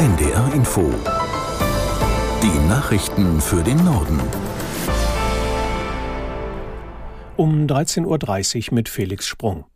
NDR Info. Die Nachrichten für den Norden. Um 13.30 Uhr mit Felix Sprung.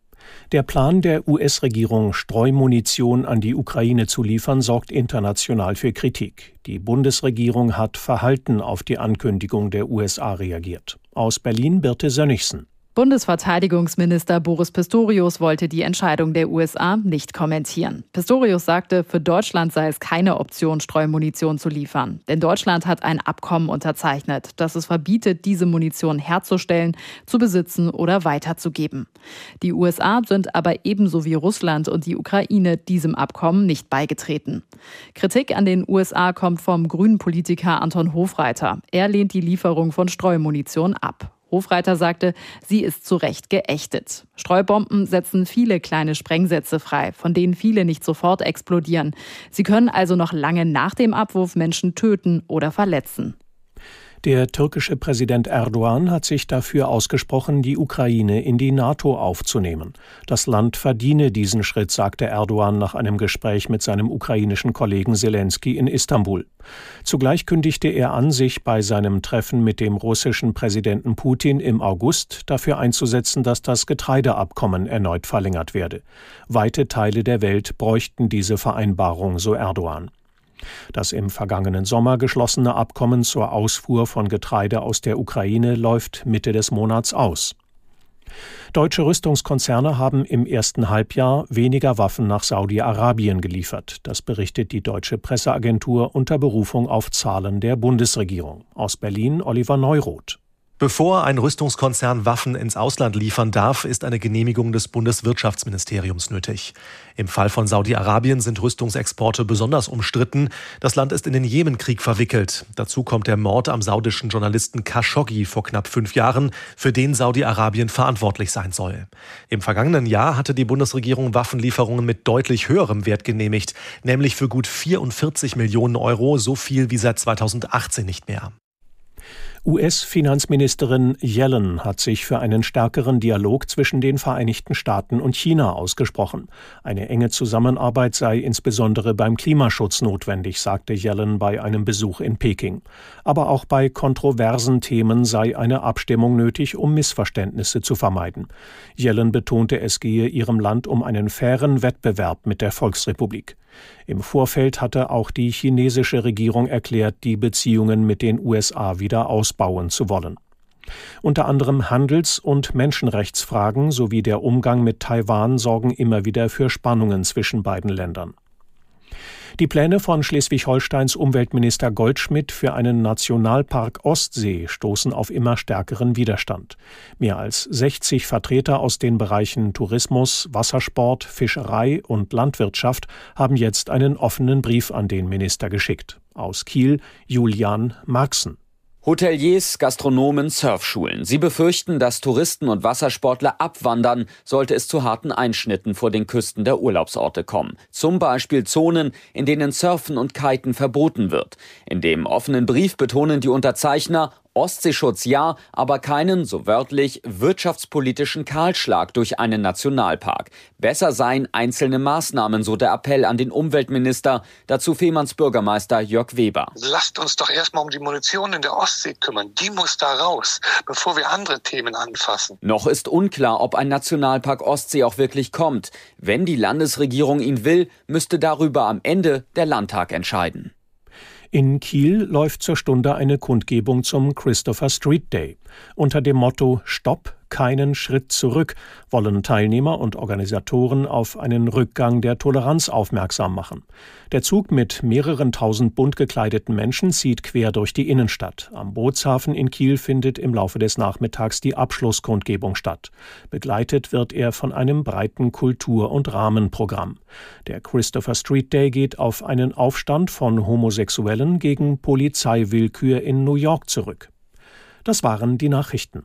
Der Plan der US-Regierung, Streumunition an die Ukraine zu liefern, sorgt international für Kritik. Die Bundesregierung hat verhalten auf die Ankündigung der USA reagiert. Aus Berlin Birte Sönnigsen. Bundesverteidigungsminister Boris Pistorius wollte die Entscheidung der USA nicht kommentieren. Pistorius sagte, für Deutschland sei es keine Option, Streumunition zu liefern. Denn Deutschland hat ein Abkommen unterzeichnet, das es verbietet, diese Munition herzustellen, zu besitzen oder weiterzugeben. Die USA sind aber ebenso wie Russland und die Ukraine diesem Abkommen nicht beigetreten. Kritik an den USA kommt vom grünen Politiker Anton Hofreiter. Er lehnt die Lieferung von Streumunition ab. Hofreiter sagte, sie ist zu Recht geächtet. Streubomben setzen viele kleine Sprengsätze frei, von denen viele nicht sofort explodieren. Sie können also noch lange nach dem Abwurf Menschen töten oder verletzen. Der türkische Präsident Erdogan hat sich dafür ausgesprochen, die Ukraine in die NATO aufzunehmen. Das Land verdiene diesen Schritt, sagte Erdogan nach einem Gespräch mit seinem ukrainischen Kollegen Zelensky in Istanbul. Zugleich kündigte er an, sich bei seinem Treffen mit dem russischen Präsidenten Putin im August dafür einzusetzen, dass das Getreideabkommen erneut verlängert werde. Weite Teile der Welt bräuchten diese Vereinbarung, so Erdogan. Das im vergangenen Sommer geschlossene Abkommen zur Ausfuhr von Getreide aus der Ukraine läuft Mitte des Monats aus. Deutsche Rüstungskonzerne haben im ersten Halbjahr weniger Waffen nach Saudi-Arabien geliefert. Das berichtet die deutsche Presseagentur unter Berufung auf Zahlen der Bundesregierung. Aus Berlin Oliver Neuroth. Bevor ein Rüstungskonzern Waffen ins Ausland liefern darf, ist eine Genehmigung des Bundeswirtschaftsministeriums nötig. Im Fall von Saudi-Arabien sind Rüstungsexporte besonders umstritten. Das Land ist in den Jemenkrieg verwickelt. Dazu kommt der Mord am saudischen Journalisten Khashoggi vor knapp fünf Jahren, für den Saudi-Arabien verantwortlich sein soll. Im vergangenen Jahr hatte die Bundesregierung Waffenlieferungen mit deutlich höherem Wert genehmigt, nämlich für gut 44 Millionen Euro, so viel wie seit 2018 nicht mehr. US-Finanzministerin Yellen hat sich für einen stärkeren Dialog zwischen den Vereinigten Staaten und China ausgesprochen. Eine enge Zusammenarbeit sei insbesondere beim Klimaschutz notwendig, sagte Yellen bei einem Besuch in Peking. Aber auch bei kontroversen Themen sei eine Abstimmung nötig, um Missverständnisse zu vermeiden. Yellen betonte, es gehe ihrem Land um einen fairen Wettbewerb mit der Volksrepublik. Im Vorfeld hatte auch die chinesische Regierung erklärt, die Beziehungen mit den USA wieder ausbauen zu wollen. Unter anderem Handels- und Menschenrechtsfragen sowie der Umgang mit Taiwan sorgen immer wieder für Spannungen zwischen beiden Ländern. Die Pläne von Schleswig-Holsteins Umweltminister Goldschmidt für einen Nationalpark Ostsee stoßen auf immer stärkeren Widerstand. Mehr als 60 Vertreter aus den Bereichen Tourismus, Wassersport, Fischerei und Landwirtschaft haben jetzt einen offenen Brief an den Minister geschickt. Aus Kiel Julian Marxen. Hoteliers, Gastronomen, Surfschulen. Sie befürchten, dass Touristen und Wassersportler abwandern, sollte es zu harten Einschnitten vor den Küsten der Urlaubsorte kommen. Zum Beispiel Zonen, in denen Surfen und Kiten verboten wird. In dem offenen Brief betonen die Unterzeichner, Ostseeschutz ja, aber keinen, so wörtlich, wirtschaftspolitischen Kahlschlag durch einen Nationalpark. Besser seien einzelne Maßnahmen, so der Appell an den Umweltminister. Dazu Fehmarns Bürgermeister Jörg Weber. Lasst uns doch erstmal um die Munition in der Ostsee kümmern. Die muss da raus, bevor wir andere Themen anfassen. Noch ist unklar, ob ein Nationalpark Ostsee auch wirklich kommt. Wenn die Landesregierung ihn will, müsste darüber am Ende der Landtag entscheiden. In Kiel läuft zur Stunde eine Kundgebung zum Christopher Street Day. Unter dem Motto Stopp, keinen Schritt zurück wollen Teilnehmer und Organisatoren auf einen Rückgang der Toleranz aufmerksam machen. Der Zug mit mehreren tausend bunt gekleideten Menschen zieht quer durch die Innenstadt. Am Bootshafen in Kiel findet im Laufe des Nachmittags die Abschlusskundgebung statt. Begleitet wird er von einem breiten Kultur- und Rahmenprogramm. Der Christopher Street Day geht auf einen Aufstand von Homosexuellen gegen Polizeiwillkür in New York zurück. Das waren die Nachrichten.